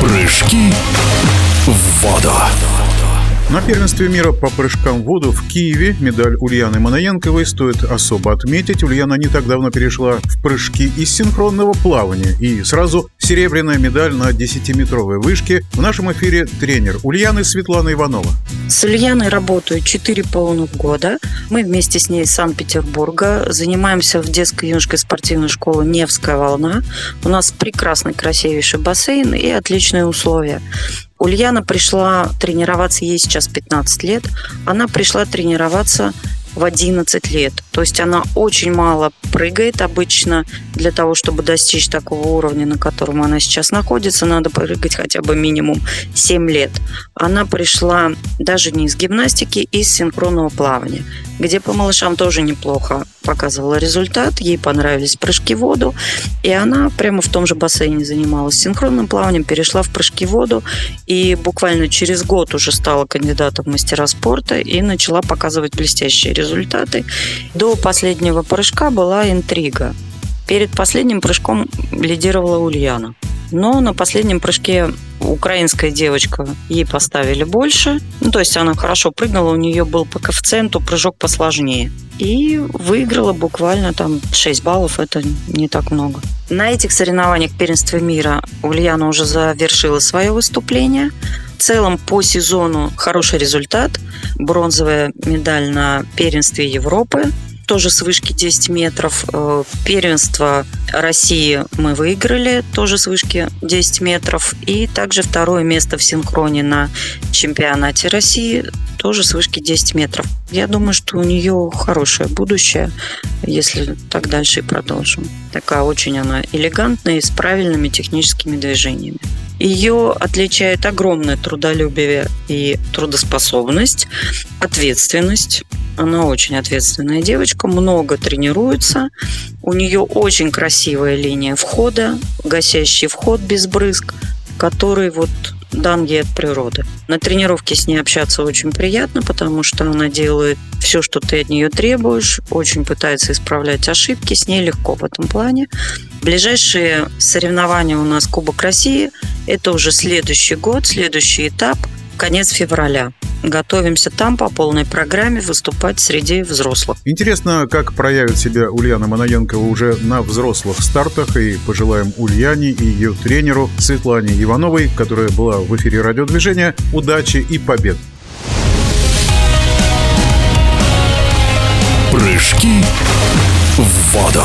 Прыжки в воду. На первенстве мира по прыжкам в воду в Киеве медаль Ульяны Манаенковой стоит особо отметить. Ульяна не так давно перешла в прыжки из синхронного плавания. И сразу серебряная медаль на 10-метровой вышке. В нашем эфире тренер Ульяны Светлана Иванова. С Ульяной работаю 4 полных года. Мы вместе с ней из Санкт-Петербурга. Занимаемся в детской юношеской спортивной школе «Невская волна». У нас прекрасный, красивейший бассейн и отличные условия. Ульяна пришла тренироваться, ей сейчас 15 лет, она пришла тренироваться в 11 лет. То есть она очень мало прыгает обычно. Для того, чтобы достичь такого уровня, на котором она сейчас находится, надо прыгать хотя бы минимум 7 лет. Она пришла даже не из гимнастики, из синхронного плавания, где по малышам тоже неплохо показывала результат, ей понравились прыжки в воду, и она прямо в том же бассейне занималась синхронным плаванием, перешла в прыжки в воду, и буквально через год уже стала кандидатом в мастера спорта и начала показывать блестящие результаты. До последнего прыжка была интрига. Перед последним прыжком лидировала Ульяна. Но на последнем прыжке украинская девочка, ей поставили больше. Ну, то есть она хорошо прыгнула, у нее был по коэффициенту прыжок посложнее. И выиграла буквально там 6 баллов, это не так много. На этих соревнованиях первенства мира Ульяна уже завершила свое выступление. В целом по сезону хороший результат. Бронзовая медаль на первенстве Европы тоже с вышки 10 метров. Э, первенство России мы выиграли, тоже с вышки 10 метров. И также второе место в синхроне на чемпионате России, тоже с вышки 10 метров. Я думаю, что у нее хорошее будущее, если так дальше и продолжим. Такая очень она элегантная и с правильными техническими движениями. Ее отличает огромное трудолюбие и трудоспособность, ответственность. Она очень ответственная девочка, много тренируется. У нее очень красивая линия входа, гасящий вход без брызг, который вот дан ей от природы. На тренировке с ней общаться очень приятно, потому что она делает все, что ты от нее требуешь, очень пытается исправлять ошибки, с ней легко в этом плане. Ближайшие соревнования у нас Кубок России. Это уже следующий год, следующий этап, конец февраля готовимся там по полной программе выступать среди взрослых. Интересно, как проявит себя Ульяна Манаенкова уже на взрослых стартах. И пожелаем Ульяне и ее тренеру Светлане Ивановой, которая была в эфире радиодвижения, удачи и побед. Прыжки в воду.